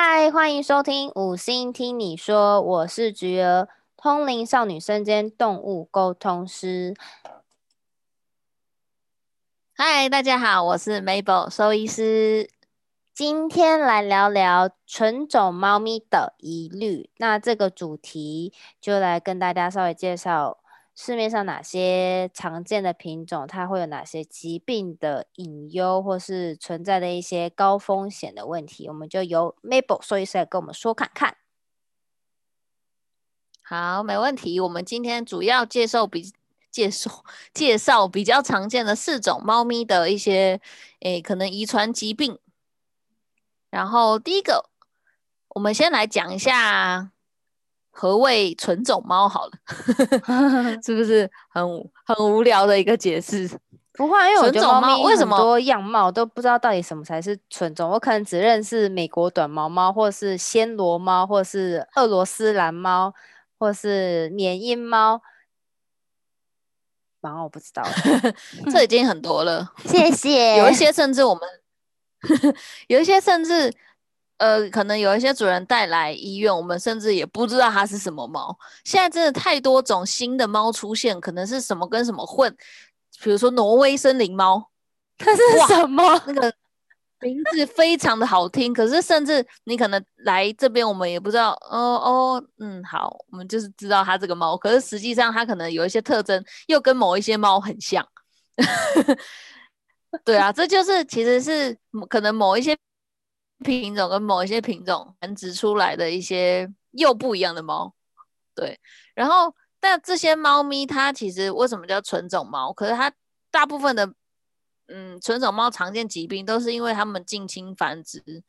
嗨，欢迎收听五星听你说，我是菊儿，通灵少女身兼动物沟通师。嗨，大家好，我是 Mabel 兽医师。今天来聊聊纯种猫咪的疑虑。那这个主题就来跟大家稍微介绍市面上哪些常见的品种，它会有哪些疾病的隐忧，或是存在的一些高风险的问题。我们就由 Mabel 兽医师来跟我们说看看。好，没问题。我们今天主要介绍比介绍介绍比较常见的四种猫咪的一些诶，可能遗传疾病。然后第一个，我们先来讲一下何谓纯种猫好了，是不是很很无聊的一个解释？不会，因为我觉得猫咪为什么多样貌都不知道到底什么才是纯种，我可能只认识美国短毛猫，或是暹罗猫，或是俄罗斯蓝猫，或是缅因猫。然后我不知道，这已经很多了。谢谢。有一些甚至我们。有一些甚至，呃，可能有一些主人带来医院，我们甚至也不知道它是什么猫。现在真的太多种新的猫出现，可能是什么跟什么混，比如说挪威森林猫，它是什么？那个名字非常的好听，可是甚至你可能来这边，我们也不知道。哦哦，嗯，好，我们就是知道它这个猫，可是实际上它可能有一些特征又跟某一些猫很像。对啊，这就是其实是可能某一些品种跟某一些品种繁殖出来的一些又不一样的猫。对，然后但这些猫咪它其实为什么叫纯种猫？可是它大部分的嗯纯种猫常见疾病都是因为它们近亲繁殖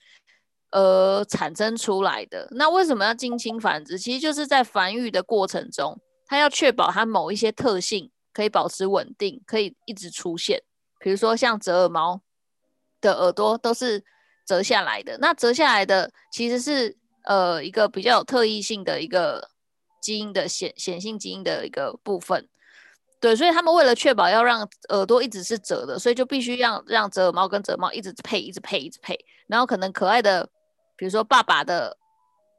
而产生出来的。那为什么要近亲繁殖？其实就是在繁育的过程中，它要确保它某一些特性可以保持稳定，可以一直出现。比如说像折耳猫的耳朵都是折下来的，那折下来的其实是呃一个比较有特异性的一个基因的显显性基因的一个部分，对，所以他们为了确保要让耳朵一直是折的，所以就必须让让折耳猫跟折耳猫一直配一直配一直配，然后可能可爱的比如说爸爸的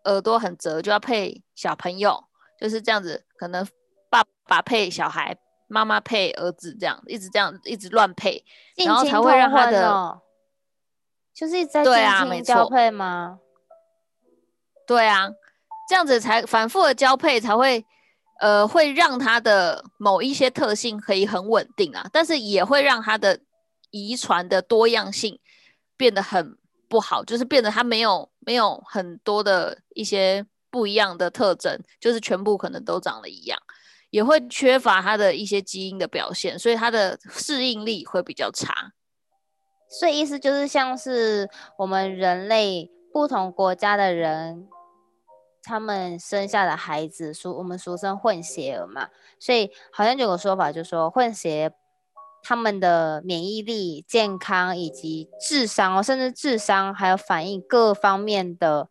耳朵很折，就要配小朋友，就是这样子，可能爸爸配小孩。妈妈配儿子这样，一直这样，一直乱配，然后才会让他的，就是在进行交配吗？对啊，这样子才反复的交配才会，呃，会让它的某一些特性可以很稳定啊，但是也会让它的遗传的多样性变得很不好，就是变得它没有没有很多的一些不一样的特征，就是全部可能都长得一样。也会缺乏它的一些基因的表现，所以它的适应力会比较差。所以意思就是像是我们人类不同国家的人，他们生下的孩子俗我们俗称混血儿嘛，所以好像有个说法，就说混血他们的免疫力、健康以及智商哦，甚至智商还有反应各方面的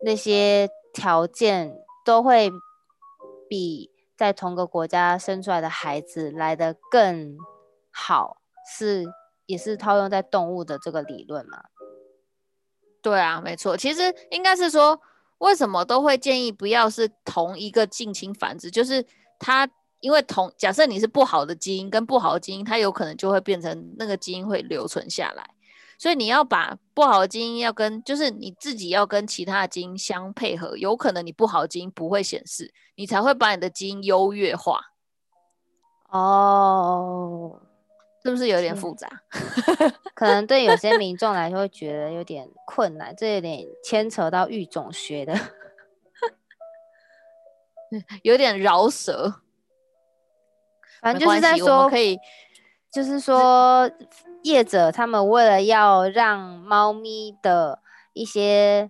那些条件都会。比在同个国家生出来的孩子来的更好，是也是套用在动物的这个理论嘛？对啊，没错。其实应该是说，为什么都会建议不要是同一个近亲繁殖？就是它因为同假设你是不好的基因跟不好的基因，它有可能就会变成那个基因会留存下来。所以你要把不好的基因要跟，就是你自己要跟其他的基因相配合，有可能你不好的基因不会显示，你才会把你的基因优越化。哦，是不是有点复杂？可能对有些民众来说会觉得有点困难，这有点牵扯到育种学的，有点饶舌。反正就是在说，可以，就是说。业者他们为了要让猫咪的一些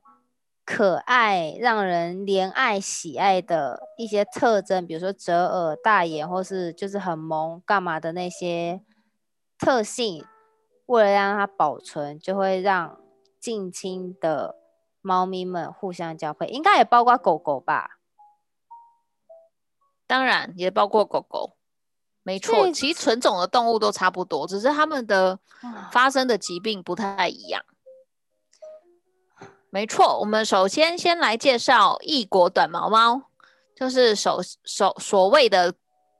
可爱、让人怜爱、喜爱的一些特征，比如说折耳、大眼，或是就是很萌、干嘛的那些特性，为了让它保存，就会让近亲的猫咪们互相交配，应该也包括狗狗吧？当然，也包括狗狗。没错，其实纯种的动物都差不多，只是它们的发生的疾病不太一样。没错，我们首先先来介绍异国短毛猫，就是所所所谓的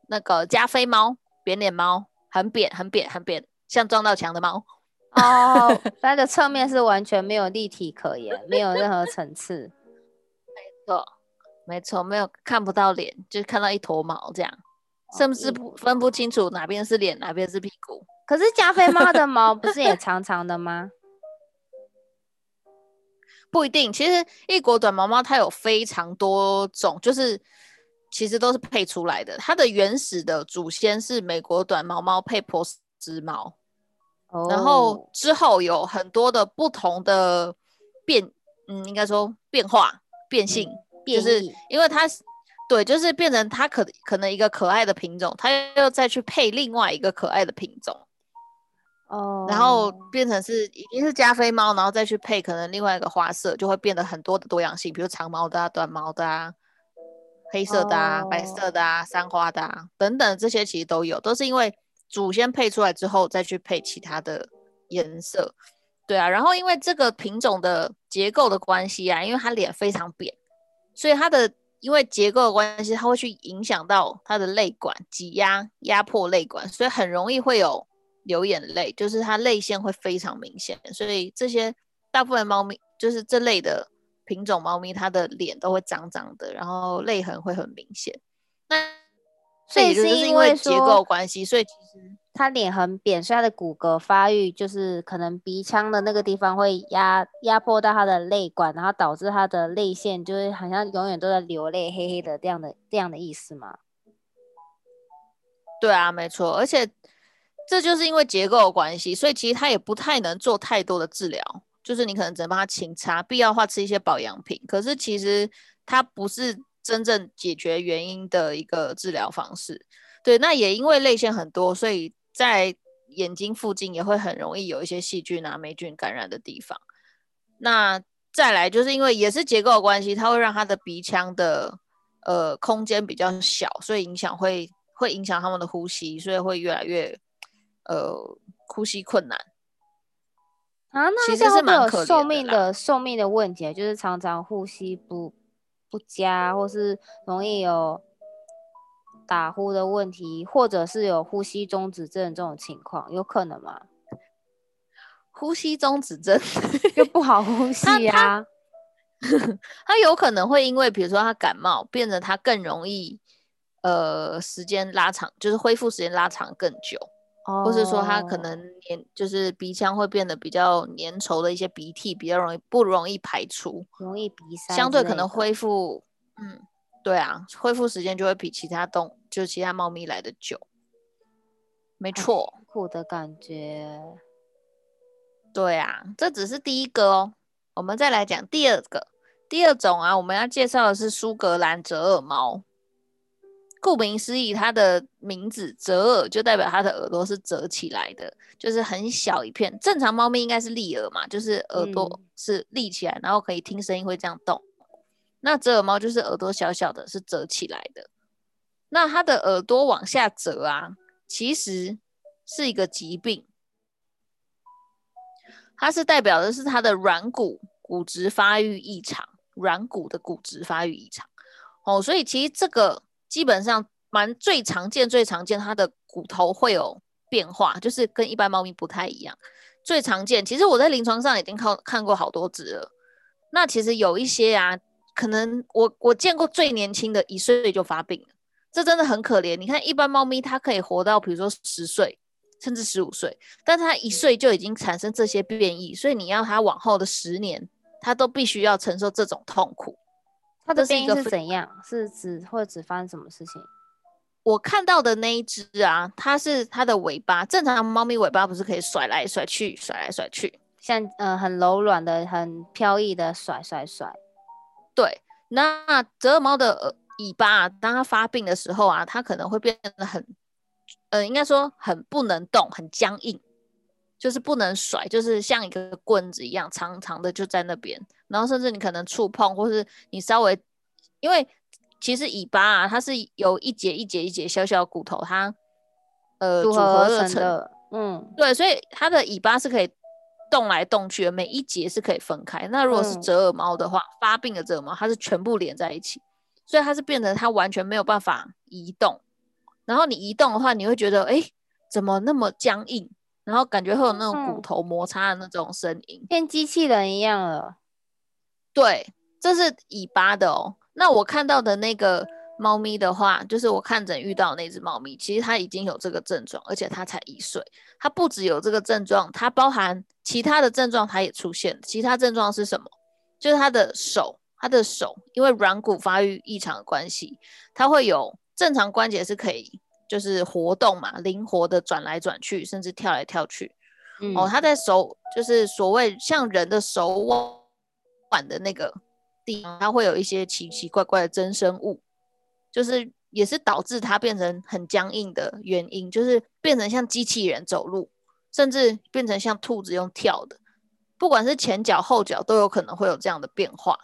那个加菲猫、扁脸猫，很扁、很扁、很扁，像撞到墙的猫。哦，它的侧面是完全没有立体可言，没有任何层次。没错，没错，没有看不到脸，就看到一坨毛这样，甚至不分不清楚哪边是脸，哪边是屁股。可是加菲猫的毛不是也长长的吗？不一定，其实异国短毛猫它有非常多种，就是其实都是配出来的。它的原始的祖先是美国短毛猫配波斯猫，然后之后有很多的不同的变，嗯，应该说变化变性，就是因为它对，就是变成它可可能一个可爱的品种，它又再去配另外一个可爱的品种。哦，然后变成是已经是加菲猫，然后再去配可能另外一个花色，就会变得很多的多样性，比如长毛的啊、短毛的啊、黑色的啊、白色的啊、三花的啊等等，这些其实都有，都是因为祖先配出来之后再去配其他的颜色。对啊，然后因为这个品种的结构的关系啊，因为它脸非常扁，所以它的因为结构的关系，它会去影响到它的泪管挤压压迫泪管，所以很容易会有。流眼泪，就是它泪腺会非常明显，所以这些大部分猫咪就是这类的品种猫咪，它的脸都会脏脏的，然后泪痕会很明显。那所以是因为结构关系，所以其实它脸很扁，所以它的骨骼发育就是可能鼻腔的那个地方会压压迫到它的泪管，然后导致它的泪腺就是好像永远都在流泪，黑黑的这样的这样的意思吗？对啊，没错，而且。这就是因为结构的关系，所以其实它也不太能做太多的治疗，就是你可能只能帮他清擦，必要的话吃一些保养品。可是其实它不是真正解决原因的一个治疗方式。对，那也因为泪腺很多，所以在眼睛附近也会很容易有一些细菌啊、霉菌感染的地方。那再来就是因为也是结构关系，它会让他的鼻腔的呃空间比较小，所以影响会会影响他们的呼吸，所以会越来越。呃，呼吸困难啊，那其实是蛮可寿命的寿命的问题，就是常常呼吸不不佳，或是容易有打呼的问题，或者是有呼吸中止症这种情况，有可能吗？呼吸中止症 又不好呼吸呀，他有可能会因为比如说他感冒，变得他更容易呃时间拉长，就是恢复时间拉长更久。或是说他可能粘，就是鼻腔会变得比较粘稠的一些鼻涕，比较容易不容易排出，容易鼻塞，相对可能恢复，嗯，对啊，恢复时间就会比其他动，就是其他猫咪来的久。没错，苦的感觉。对啊，这只是第一个哦，我们再来讲第二个，第二种啊，我们要介绍的是苏格兰折耳猫。顾名思义，它的名字折耳就代表它的耳朵是折起来的，就是很小一片。正常猫咪应该是立耳嘛，就是耳朵是立起来，然后可以听声音会这样动。那折耳猫就是耳朵小小的，是折起来的。那它的耳朵往下折啊，其实是一个疾病，它是代表的是它的软骨骨质发育异常，软骨的骨质发育异常。哦，所以其实这个。基本上蛮最常见、最常见，它的骨头会有变化，就是跟一般猫咪不太一样。最常见，其实我在临床上已经看看过好多只了。那其实有一些啊，可能我我见过最年轻的一岁就发病了，这真的很可怜。你看一般猫咪它可以活到比如说十岁甚至十五岁，但它一岁就已经产生这些变异，所以你要它往后的十年，它都必须要承受这种痛苦。它的变异是怎样？是指或者只发生什么事情？我看到的那一只啊，它是它的尾巴。正常猫咪尾巴不是可以甩来甩去、甩来甩去，像呃很柔软的、很飘逸的甩甩甩。对，那折耳猫的尾巴，当它发病的时候啊，它可能会变得很，呃，应该说很不能动，很僵硬。就是不能甩，就是像一个棍子一样长长的就在那边，然后甚至你可能触碰，或是你稍微，因为其实尾巴啊，它是有一节一节一节小小骨头，它呃组合而成的，嗯，对，所以它的尾巴是可以动来动去的，每一节是可以分开。那如果是嗯折耳猫的话，发病的折耳猫它是全部连在一起，所以它是变成它完全没有办法移动。然后你移动的话，你会觉得哎，怎么那么僵硬？然后感觉会有那种骨嗯头摩擦的那种声音。变机器人一样了。对，这是尾巴的哦。那我看到的那个猫咪的话，就是我看诊遇到那只猫咪，其实它已经有这个症状，而且它才一岁。它不只有这个症状，它包含其他的症状，它也出现。其他症状是什么？就是它的手，它的手因为软骨发育异常的关系，它会有正常关节是可以就是活动嘛，灵活的转来转去，甚至跳来跳去。嗯哦，它在手就是所谓像人的手腕管的那个地方，它会有一些奇奇怪怪的增生物，就是也是导致它变成很僵硬的原因，就是变成像机器人走路，甚至变成像兔子用跳的，不管是前脚后脚都有可能会有这样的变化。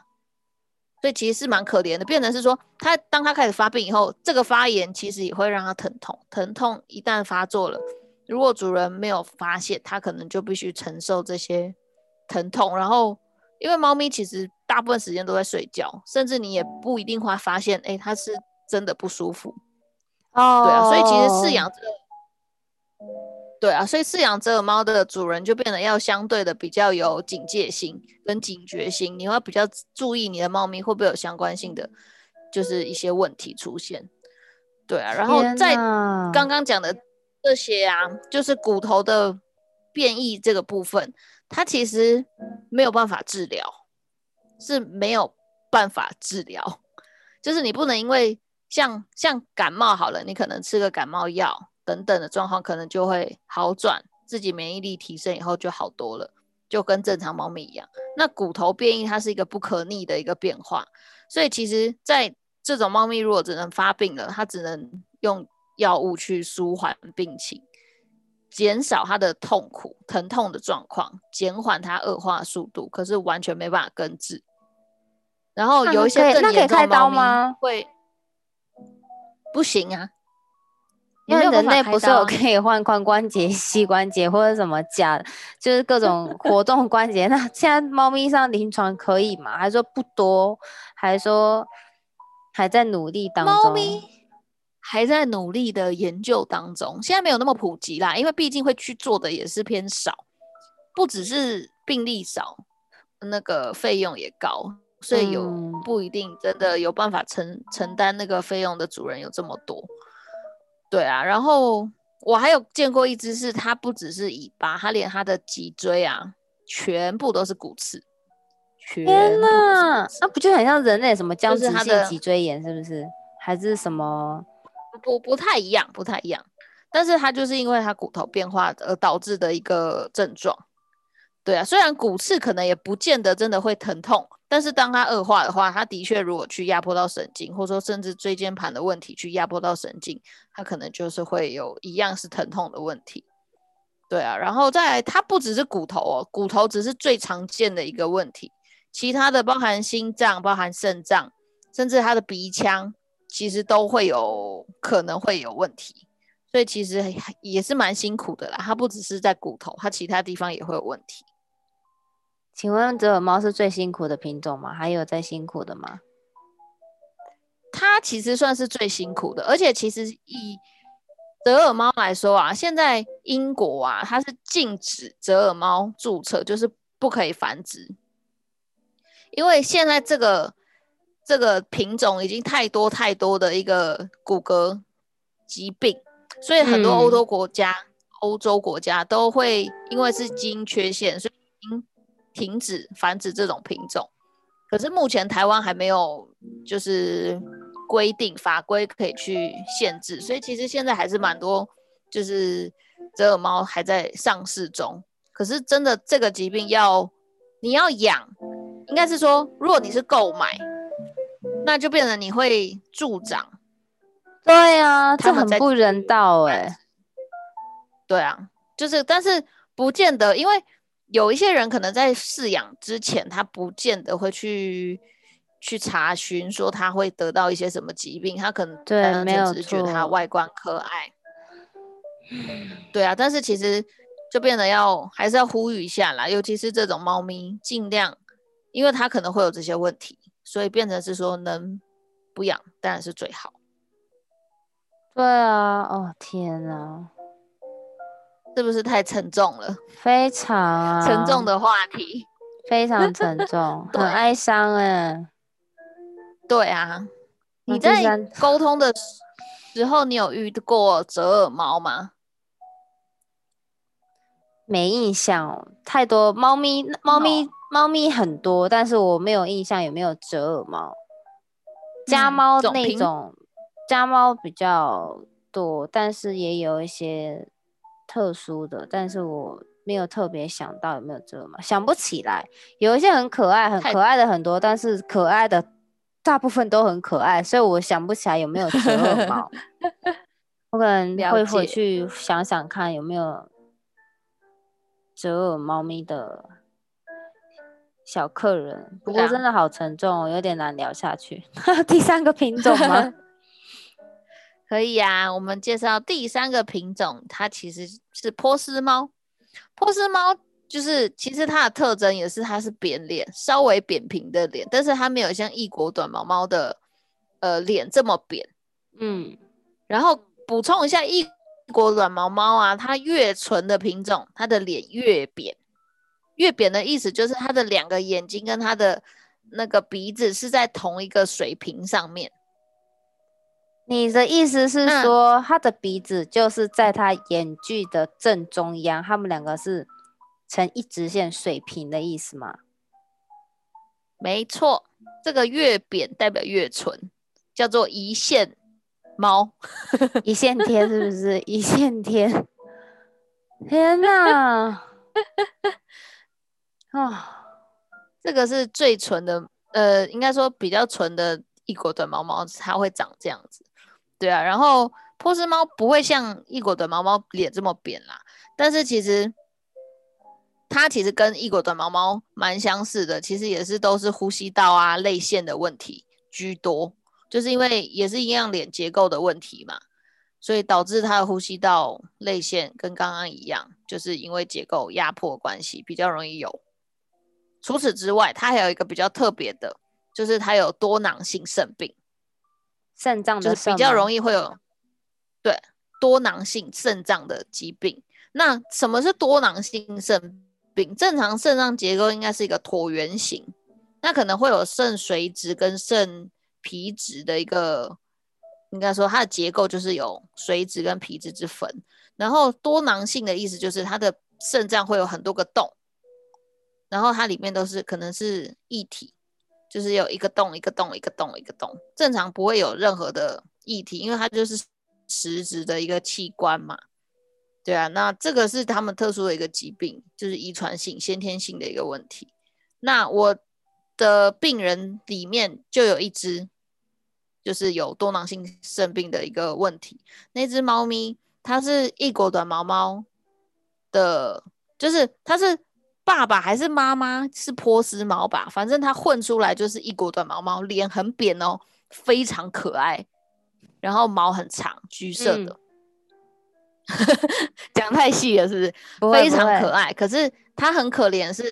所以其实是蛮可怜的，变成是说，它当它开始发病以后，这个发炎其实也会让它疼痛，疼痛一旦发作了，如果主人没有发现，它可能就必须承受这些疼痛。然后，因为猫咪其实大部分时间都在睡觉，甚至你也不一定会发现，哎，它是真的不舒服。哦，对啊，所以其实饲养这个，对啊，所以饲养这个猫的主人就变得要相对的比较有警戒心跟警觉心，你会比较注意你的猫咪会不会有相关性的，就是一些问题出现。对啊，然后天在哪刚刚讲的这些啊，就是骨头的变异这个部分，它其实没有办法治疗，是没有办法治疗。就是你不能因为像像感冒好了，你可能吃个感冒药等等的状况，可能就会好转，自己免疫力提升以后就好多了，就跟正常猫咪一样。那骨头变异它是一个不可逆的一个变化，所以其实在这种猫咪如果只能发病了，它只能用药物去舒缓病情，减少它的痛苦、疼痛的状况，减缓它恶化的速度，可是完全没办法根治。然后有一些可以那可以更严重的开刀吗会不行啊，因为人类不是有可以换髋关节、膝关节或者什么假的，就是各种活动关节。那现在猫咪上临床可以吗？还说不多，还说还在努力当中。猫咪还在努力的研究当中，现在没有那么普及啦，因为毕竟会去做的也是偏少，不只是病例少，那个费用也高，所以有嗯不一定真的有办法承承担那个费用的主人有这么多。对啊，然后我还有见过一只是它不只是尾巴，它连它的脊椎啊全部都是骨刺，天呐那不就很像人类什么僵直性脊椎炎是不是？还是什么？不不太一样，不太一样。但是它就是因为它骨头变化而导致的一个症状。对啊，虽然骨刺可能也不见得真的会疼痛，但是当它恶化的话，它的确如果去压迫到神经，或者说甚至椎间盘的问题去压迫到神经，它可能就是会有一样是疼痛的问题。对啊，然后再来，它不只是骨头哦，骨头只是最常见的一个问题，其他的包含心脏、包含肾脏，甚至它的鼻腔，其实都会有可能会有问题。所以其实也是蛮辛苦的啦，它不只是在骨头，它其他地方也会有问题。请问折耳猫是最辛苦的品种吗？还有在辛苦的吗？它其实算是最辛苦的，而且其实以折耳猫来说啊，现在英国啊，它是禁止折耳猫注册，就是不可以繁殖，因为现在这个这个品种已经太多太多的一个骨骼疾病，所以很多欧嗯洲国家、欧洲国家都会因为是基因缺陷，所以已经停止繁殖这种品种。可是目前台湾还没有就是规定法规可以去限制，所以其实现在还是蛮多就是折耳猫还在上市中。可是真的这个疾病要你要养，应该是说如果你是购买，那就变成你会助长。对啊，这他很不人道哎、对啊，就是但是不见得，因为有一些人可能在饲养之前，他不见得会去去查询说他会得到一些什么疾病，他可能对单没有纯只是觉得它外观可爱。对啊，但是其实就变得要还是要呼吁一下啦，尤其是这种猫咪，尽量，因为它可能会有这些问题，所以变成是说能不养当然是最好。对啊，哦天哪，是不是太沉重了？非常啊，沉重的话题，非常沉重，很哀伤哎。对啊。你在沟通的时候，你有遇过折耳猫吗？没印象哦，太多猫咪，猫咪，猫咪很多，但是我没有印象有没有折耳猫。家嗯猫那种，家猫比较多，但是也有一些特殊的，但是我没有特别想到有没有折耳猫，想不起来。有一些很可爱，很可爱的很多，但是可爱的大部分都很可爱，所以我想不起来有没有折耳猫。我可能会回去想想看有没有折耳猫咪的小客人，不过真的好沉重哦，有点难聊下去。第三个品种吗？可以啊，我们介绍第三个品种，它其实是波斯猫。波斯猫就是其实它的特征也是它是扁脸，稍微扁平的脸，但是它没有像异国短毛猫的呃脸这么扁。嗯，然后补充一下，异国短毛猫啊，它越纯的品种，它的脸越扁。越扁的意思就是他的两个眼睛跟他的那个鼻子是在同一个水平上面。你的意思是说，他的鼻子就是在他眼距的正中央，他们两个是成一直线水平的意思吗？没错，这个越扁代表越纯，叫做一线猫。一线天是不是？一线天，天哪！啊、这个是最纯的，呃，应该说比较纯的异国短毛猫，它会长这样子。对啊，然后波斯猫不会像异国短毛猫脸这么扁啦，但是其实它其实跟异国短毛猫蛮相似的，其实也是都是呼吸道啊、泪腺的问题居多，就是因为也是一样脸结构的问题嘛，所以导致它的呼吸道、泪腺跟刚刚一样，就是因为结构压迫关系比较容易有。除此之外，它还有一个比较特别的，就是它有多囊性肾病，肾脏就是比较容易会有对多囊性肾脏的疾病。那什么是多囊性肾病？正常肾脏结构应该是一个椭圆形，那可能会有肾髓质跟肾皮质的一个，应该说它的结构就是有髓质跟皮质之分。然后多囊性的意思就是它的肾脏会有很多个洞。然后它里面都是可能是液体，就是有一个洞一个洞一个洞一个洞，正常不会有任何的液体，因为它就是实质的一个器官嘛。对啊，那这个是他们特殊的一个疾病，就是遗传性、先天性的一个问题。那我的病人里面就有一只，就是有多囊性肾病的一个问题。那只猫咪它是异国短毛猫的，就是它是。爸爸还是妈妈是波斯猫吧，反正它混出来就是一国短毛猫，脸很扁哦，非常可爱，然后毛很长，橘色的。讲、太细了是不是？非常可爱，可是它很可怜，是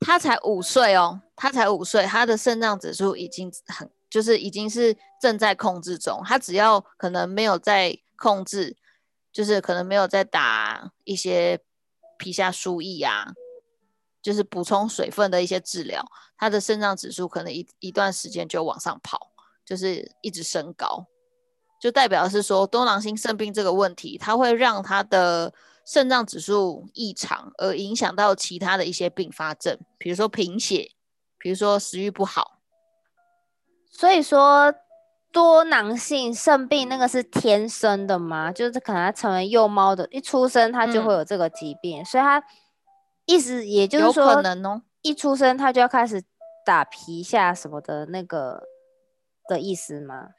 它才五岁哦，它才五岁，它的肾脏指数已经很，就是已经是正在控制中，它只要可能没有在控制，就是可能没有在打一些皮下输液啊。就是补充水分的一些治疗，它的肾脏指数可能一一段时间就往上跑，就是一直升高，就代表是说多囊性肾病这个问题，它会让它的肾脏指数异常，而影响到其他的一些并发症，比如说贫血，比如说食欲不好。所以说多囊性肾病那个是天生的吗？就是可能它成为幼猫的，一出生它就嗯会有这个疾病，所以它意思也就是有说，可能哦，一出生他就要开始打皮下什么的那个的意思吗？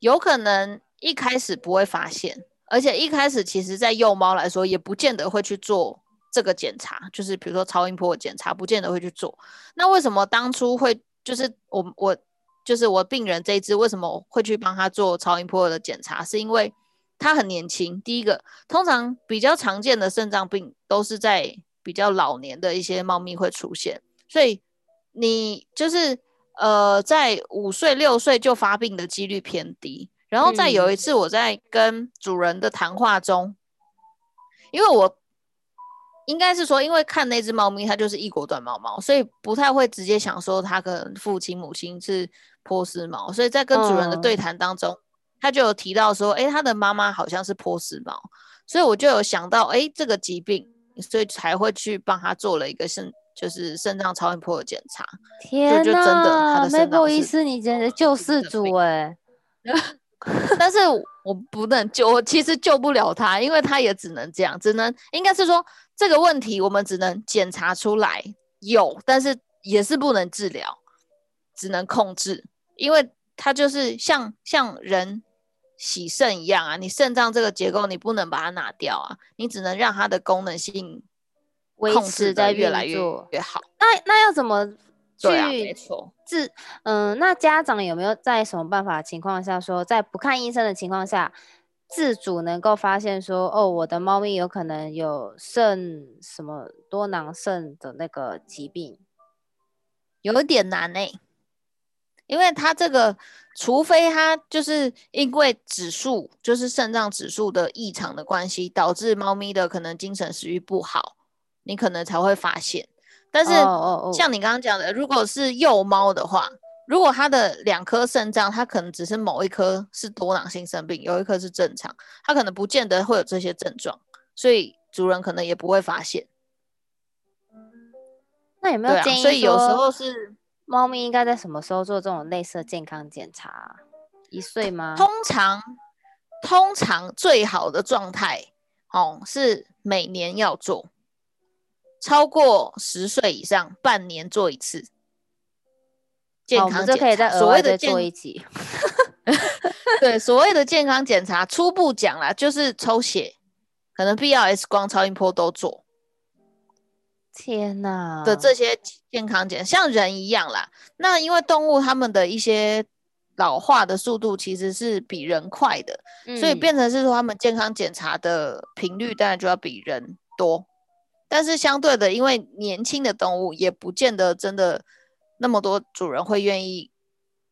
有可能一开始不会发现，而且一开始其实在幼猫来说，也不见得会去做这个检查，就是比如说超音波检查，不见得会去做。那为什么当初会就是我我就是我病人这一只为什么会去帮他做超音波的检查？是因为它很年轻。第一个，通常比较常见的肾脏病都是在比较老年的一些猫咪会出现，所以你就是呃，在五岁六岁就发病的几率偏低。然后再有一次，我在跟主人的谈话中，因为我应该是说，因为看那只猫咪，它就是异国短毛猫，所以不太会直接想说它跟父亲母亲是波斯猫。所以在跟主人的对谈当中，他就有提到说，哎，他的妈妈好像是波斯猫，所以我就有想到，哎，这个疾病，所以才会去帮他做了一个肾，就是肾脏超音波的检查。天呐，没不好意思，你简直救世主哎！但是我不能救，我其实救不了他，因为他也只能这样，只能应该是说这个问题我们只能检查出来有，但是也是不能治疗，只能控制，因为他就是像像人洗肾一样啊，你肾脏这个结构你不能把它拿掉啊，你只能让它的功能性维持在越来越越好。那那要怎么？对啊，没错。自嗯，那家长有没有在什么办法情况下说，在不看医生的情况下，自主能够发现说，哦，我的猫咪有可能有肾什么多囊肾的那个疾病，有点难呢。因为它这个，除非它就是因为指数，就是肾脏指数的异常的关系，导致猫咪的可能精神食欲不好，你可能才会发现。但是，像你刚刚讲的，如果是幼猫的话，如果它的两颗肾脏，它可能只是某一颗是多囊性肾病，有一颗是正常，它可能不见得会有这些症状，所以主人可能也不会发现。那有没有建议？所以有时候是猫咪应该在什么时候做这种类似的健康检查？一岁吗？通常，通常最好的状态哦是每年要做。超过十岁以上，半年做一次健康检查。所谓的做一集，对，所谓的健康检查，初步讲啦，就是抽血，可能 B R S 光、超音波都做。天呐！的这些健康检，像人一样啦。那因为动物它们的一些老化的速度其实是比人快的，所以变成是说，它们健康检查的频率当然就要比人多。但是相对的，因为年轻的动物也不见得真的那么多主人会愿意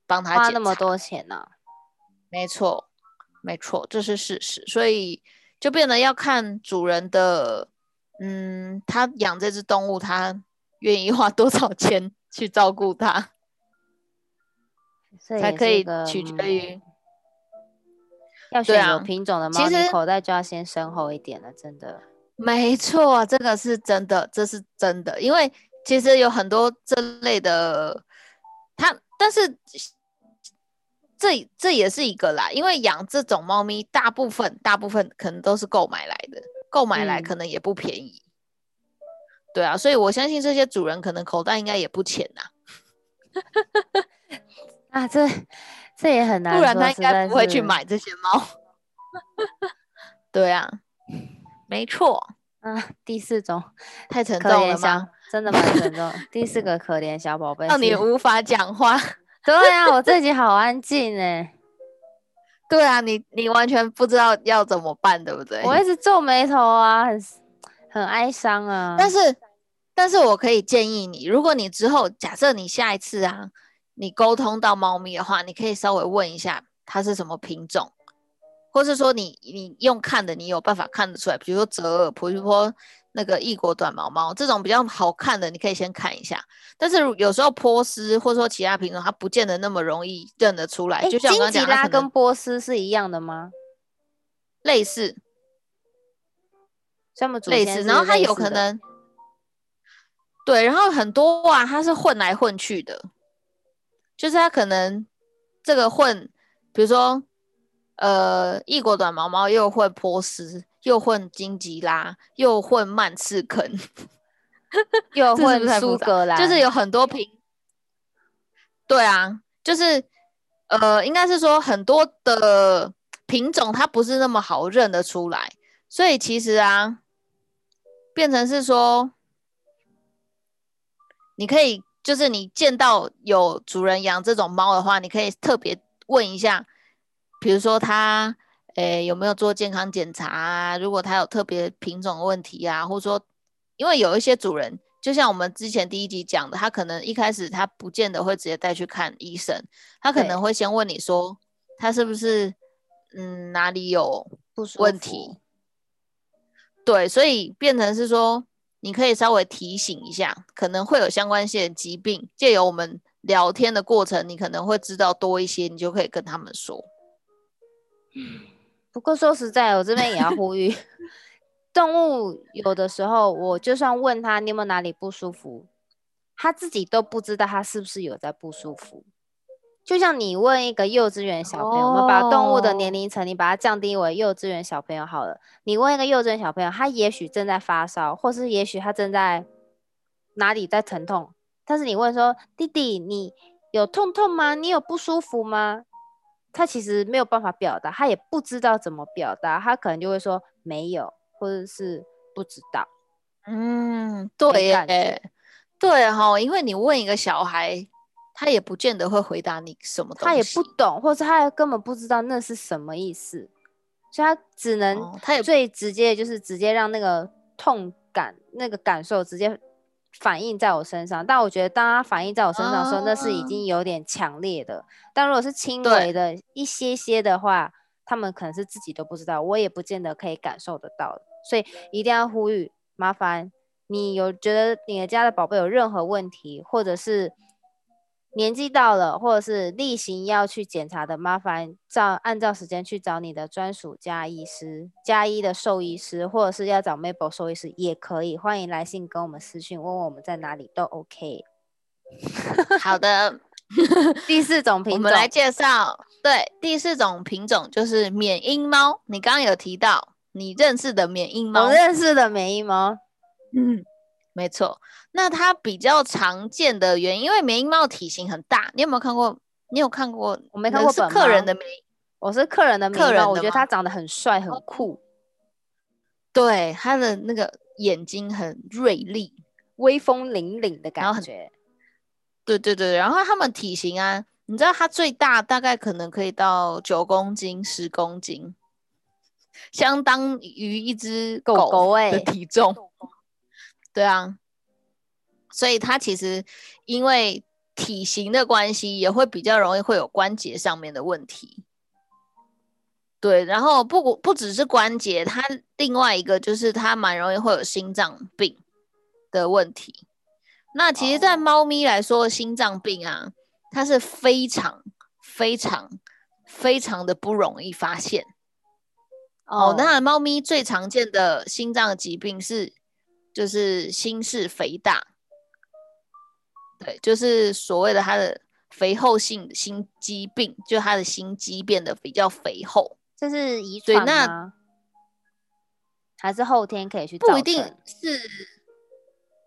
帮他花那么多钱呢。没错，没错，这是事实。所以就变得要看主人的，嗯，他养这只动物，他愿意花多少钱去照顾它，才可以取决于。要选有品种的猫，你口袋就要先深厚一点了，真的。没错，这个是真的，这是真的，因为其实有很多这类的，它，但是这这也是一个啦，因为养这种猫咪，大部分大部分可能都是购买来的，购买来可能也不便宜，对啊，所以我相信这些主人可能口袋应该也不浅呐，啊，这这也很难，不然他应该不会去买这些猫，对啊。没错，啊，第四种太沉重了吗？真的蛮沉重。第四个可怜小宝贝，让你无法讲话。对啊，我自己好安静哎。对啊，你你完全不知道要怎么办，对不对？我一直皱眉头啊，很很哀伤啊。但是，但是我可以建议你，如果你之后假设你下一次啊，你沟通到猫咪的话，你可以稍微问一下它是什么品种。或是说你你用看的，你有办法看得出来，比如说折耳，比如说那个异国短毛猫这种比较好看的，你可以先看一下。但是有时候波斯或者说其他品种，它不见得那么容易认得出来。就像金吉拉跟波斯是一样的吗？类似，这么类似，然后它有可能对，然后很多啊，它是混来混去的，就是它可能这个混，比如说。呃，异国短毛猫又会波斯，又混金吉拉，又混曼赤肯，又混苏格兰，就是有很多品。对啊，就是呃，应该是说很多的品种它不是那么好认得出来，所以其实啊，变成是说，你可以就是你见到有主人养这种猫的话，你可以特别问一下。比如说他，诶有没有做健康检查啊？如果它有特别品种问题啊，或者说，因为有一些主人，就像我们之前第一集讲的，他可能一开始他不见得会直接带去看医生，他可能会先问你说，他是不是嗯哪里有问题？对，所以变成是说，你可以稍微提醒一下，可能会有相关性的疾病，借由我们聊天的过程，你可能会知道多一些，你就可以跟他们说。不过说实在，我这边也要呼吁，动物有的时候，我就算问他你有没有哪里不舒服，他自己都不知道他是不是有在不舒服。就像你问一个幼稚园小朋友，我们把动物的年龄层，你把它降低为幼稚园小朋友好了。你问一个幼稚园小朋友，他也许正在发烧，或是也许他正在哪里在疼痛，但是你问说：“弟弟，你有痛痛吗？你有不舒服吗？”他其实没有办法表达，他也不知道怎么表达，他可能就会说没有，或者是不知道。嗯，对耶，对哈，因为你问一个小孩。他也不见得会回答你什么，他也不懂，或者他根本不知道那是什么意思，所以他只能，他也最直接的就是直接让那个痛感、那个感受直接反映在我身上。但我觉得，当他反映在我身上的时候，那是已经有点强烈的。但如果是轻微的一些些的话，他们可能是自己都不知道，我也不见得可以感受得到。所以一定要呼吁，麻烦你有觉得你的家的宝贝有任何问题，或者是。年纪到了，或者是例行要去检查的，麻烦照按照时间去找你的专属加医师、加医的兽医师，或者是要找 Mabel 兽医师也可以。欢迎来信跟我们私讯，问问我们在哪里都 OK。好的，第四种品种，我们来介绍。对，第四种品种就是缅因猫。你刚刚有提到你认识的缅因猫，我认识的缅因猫，嗯。没错，那它比较常见的原因，因为缅因猫体型很大，你有没有看过？你有看过？我没看过。是客人的缅，我是客人的客人，我觉得它长得很帅，很酷。对，它的那个眼睛很锐利，威风凛凛的感觉。对对对，然后它们体型啊，你知道它最大大概可能可以到九公斤、十公斤，相当于一只狗狗的体重。对啊，所以它其实因为体型的关系，也会比较容易会有关节上面的问题。对，然后不不只是关节，它另外一个就是它蛮容易会有心脏病的问题。那其实，在猫咪来说，心脏病啊，它是非常非常非常的不容易发现。哦，那猫咪最常见的心脏疾病是。就是心室肥大，对，就是所谓的他的肥厚性心肌病，就他的心肌变得比较肥厚，这是遗传那？还是后天可以去？不一定是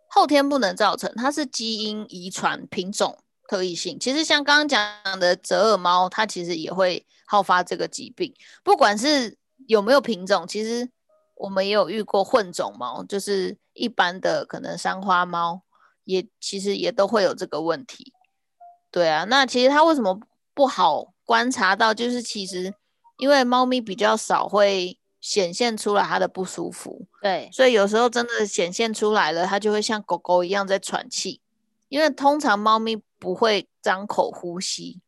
后天不能造成，它是基因遗传品种特异性。其实像刚刚讲的折耳猫，它其实也会好发这个疾病，不管是有没有品种，其实。我们也有遇过混种猫，就是一般的可能三花猫，也其实也都会有这个问题。对啊，那其实它为什么不好观察到？就是其实因为猫咪比较少会显现出来它的不舒服，对，所以有时候真的显现出来了，它就会像狗狗一样在喘气。因为通常猫咪不会张口呼吸，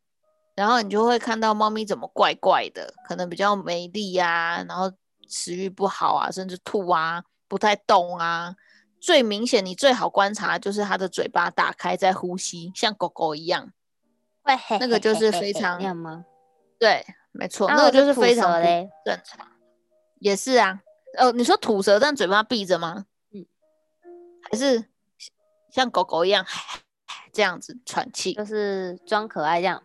然后你就会看到猫咪怎么怪怪的，可能比较没力呀，然后。食欲不好啊，甚至吐啊，不太动啊。最明显，你最好观察就是它的嘴巴打开在呼吸，像狗狗一样。那个就是非常对，没错，那个就是非常正常。也是啊，哦，你说吐舌但嘴巴闭着吗？嗯，还是像狗狗一样 这样子喘气，就是装可爱这样。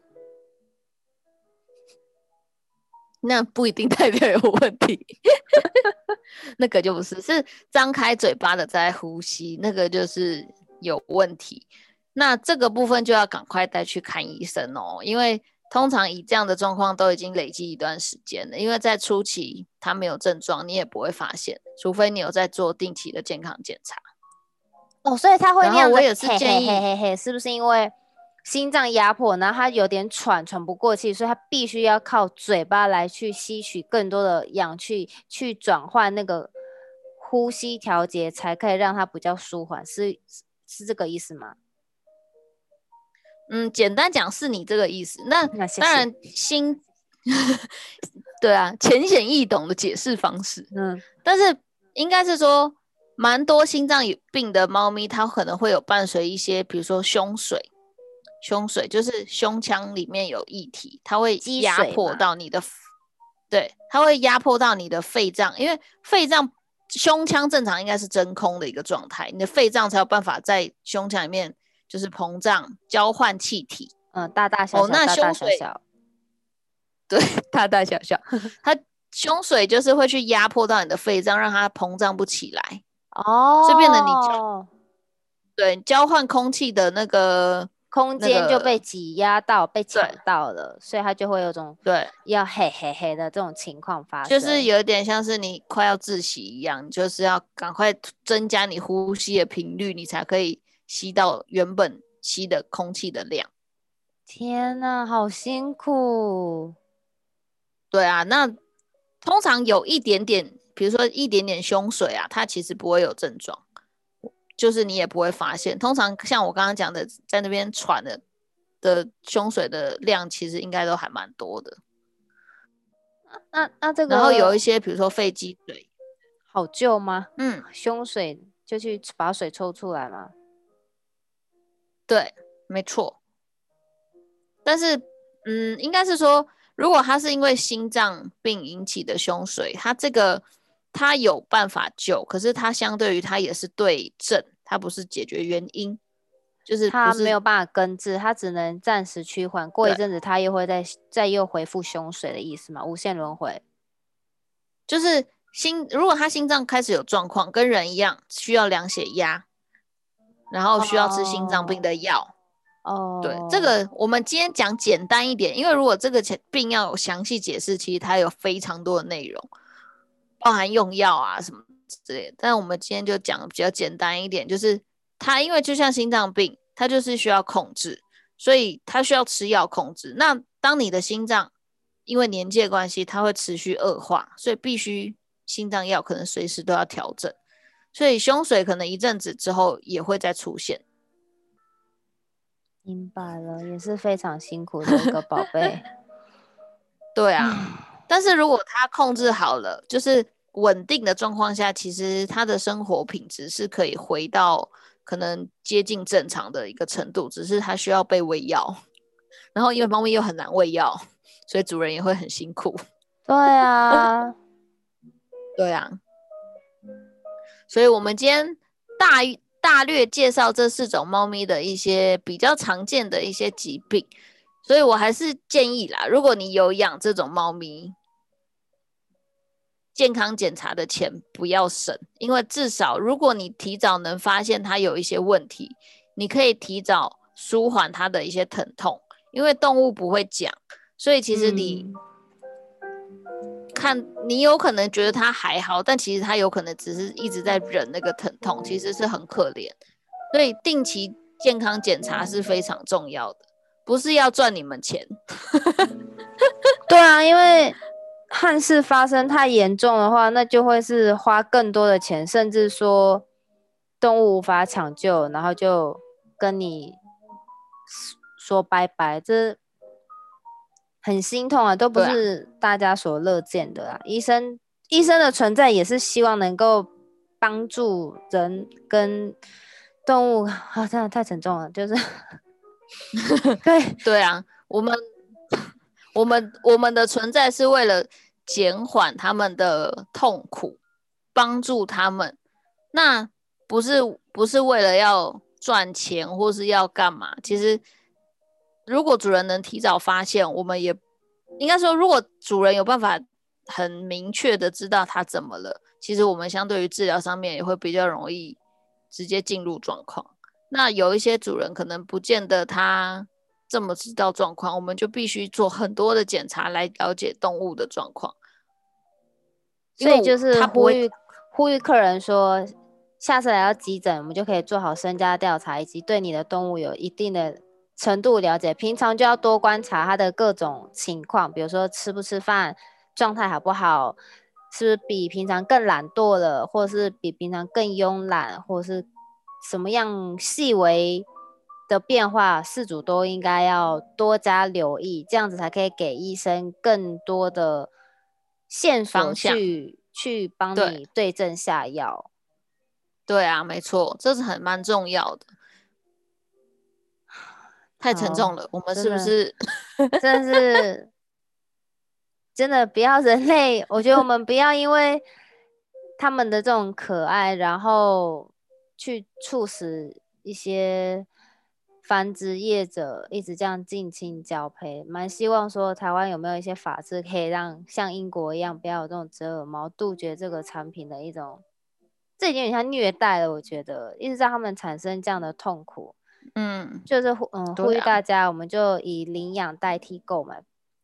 那不一定代表有问题，那个就不是，是张开嘴巴的在呼吸，那个就是有问题。那这个部分就要赶快带去看医生哦，因为通常以这样的状况都已经累积一段时间了。因为在初期他没有症状，你也不会发现，除非你有在做定期的健康检查。哦，所以他会那样。我也是建议，嘿嘿嘿，是不是因为心脏压迫，然后它有点喘，喘不过气，所以它必须要靠嘴巴来去吸取更多的氧气，去转换那个呼吸调节，才可以让它比较舒缓。是是这个意思吗？嗯，简单讲是你这个意思。那当。然心，对啊，浅显易懂的解释方式。嗯，但是应该是说，蛮多心脏有病的猫咪，它可能会有伴随一些，比如说胸水，胸水就是胸腔里面有液体，它会压迫到你的，对，它会压迫到你的肺脏，因为肺脏胸腔正常应该是真空的一个状态，你的肺脏才有办法在胸腔里面就是膨胀交换气体。嗯，大大小哦小，大大那胸水小小，对，大大小小，它胸水就是会去压迫到你的肺脏，让它膨胀不起来。哦，所以变得你就对，交换空气的那个，空间就被挤压到，被抢到了，所以他就会有种对，要嘿嘿嘿的这种情况发生。就是有点像是你快要窒息一样，就是要赶快增加你呼吸的频率，你才可以吸到原本吸的空气的量。天呐，好辛苦。对啊，那通常有一点点，比如说一点点胸水啊，它其实不会有症状，就是你也不会发现。通常像我刚刚讲的，在那边喘的的胸水的量，其实应该都还蛮多的。那那这个，然后有一些，比如说肺积水，好救吗？嗯，胸水就去把水抽出来嘛。对，没错。但是，嗯，应该是说，如果他是因为心脏病引起的胸水，他这个它有办法救，可是它相对于它也是对症，它不是解决原因，就是它没有办法根治，它只能暂时趋缓，过一阵子它又会再再又恢复凶水的意思嘛？无限轮回。就是心，如果他心脏开始有状况，跟人一样需要量血压，然后需要吃心脏病的药。哦，对，这个我们今天讲简单一点，因为如果这个病要有详细解释，其实它有非常多的内容，包含用药啊什么之类的。但我们今天就讲的比较简单一点，就是它因为就像心脏病，它就是需要控制，所以它需要吃药控制。那当你的心脏因为年纪的关系，它会持续恶化，所以必须心脏药可能随时都要调整，所以胸水可能一阵子之后也会再出现。明白了，也是非常辛苦的一个宝贝。对啊，但是如果他控制好了，就是稳定的状况下，其实他的生活品质是可以回到可能接近正常的一个程度，只是他需要被喂药。然后因为猫咪又很难喂药，所以主人也会很辛苦。对啊，对啊，所以我们今天大大略介绍这四种猫咪的一些比较常见的一些疾病，所以我还是建议啦，如果你有养这种猫咪，健康检查的钱不要省，因为至少如果你提早能发现它有一些问题，你可以提早舒缓它的一些疼痛，因为动物不会讲，所以其实你。嗯看你有可能觉得它还好，但其实它有可能只是一直在忍那个疼痛，其实是很可怜。所以定期健康检查是非常重要的，不是要赚你们钱。对啊，因为憾事发生太严重的话，那就会是花更多的钱，甚至说动物无法抢救，然后就跟你说拜拜，这很心痛啊，都不是大家所乐见的啊。医生医生的存在也是希望能够帮助人跟动物啊，真的太沉重了，就是 对对啊，我们我们我们的存在是为了减缓他们的痛苦，帮助他们。那不是不是为了要赚钱或是要干嘛？其实，如果主人能提早发现，我们也应该说，如果主人有办法很明确的知道他怎么了，其实我们相对于治疗上面也会比较容易直接进入状况。那有一些主人可能不见得他这么知道状况，我们就必须做很多的检查来了解动物的状况。所以就是他呼吁呼吁客人说，下次来到急诊，我们就可以做好身家调查，以及对你的动物有一定的程度了解，平常就要多观察它的各种情况，比如说吃不吃饭，状态好不好，是不是比平常更懒惰了，或者是比平常更慵懒，或者是什么样细微的变化，事主都应该要多加留意，这样子才可以给医生更多的线索去去帮你对症下药。对啊，没错，这是很蛮重要的。太沉重了，我们是不是真的是 真的不要人类？我觉得我们不要因为他们的这种可爱，然后去促使一些繁殖业者一直这样近亲交配。蛮希望说台湾有没有一些法制可以让像英国一样，不要有这种折耳猫，杜绝这个产品的一种，这已经有点像虐待了。我觉得一直让他们产生这样的痛苦。嗯，就是呼嗯，呼吁大家，我们就以领养代替购买。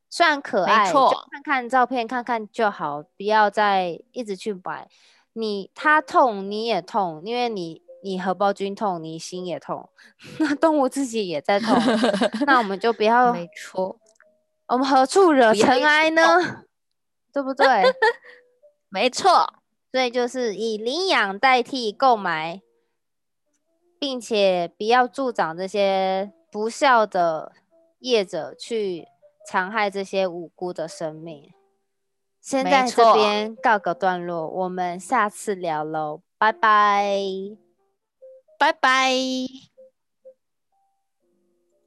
虽然可爱，就看看照片，看看就好，不要再一直去买。你他痛，你也痛，因为你你荷包君痛，你心也痛，那动物自己也在痛。那我们就不要，没错，我们何处惹尘埃呢？对不对？没错，所以就是以领养代替购买。并且不要助长这些不孝的业者去残害这些无辜的生命。先在这边告个段落，我们下次聊喽，拜拜，拜拜。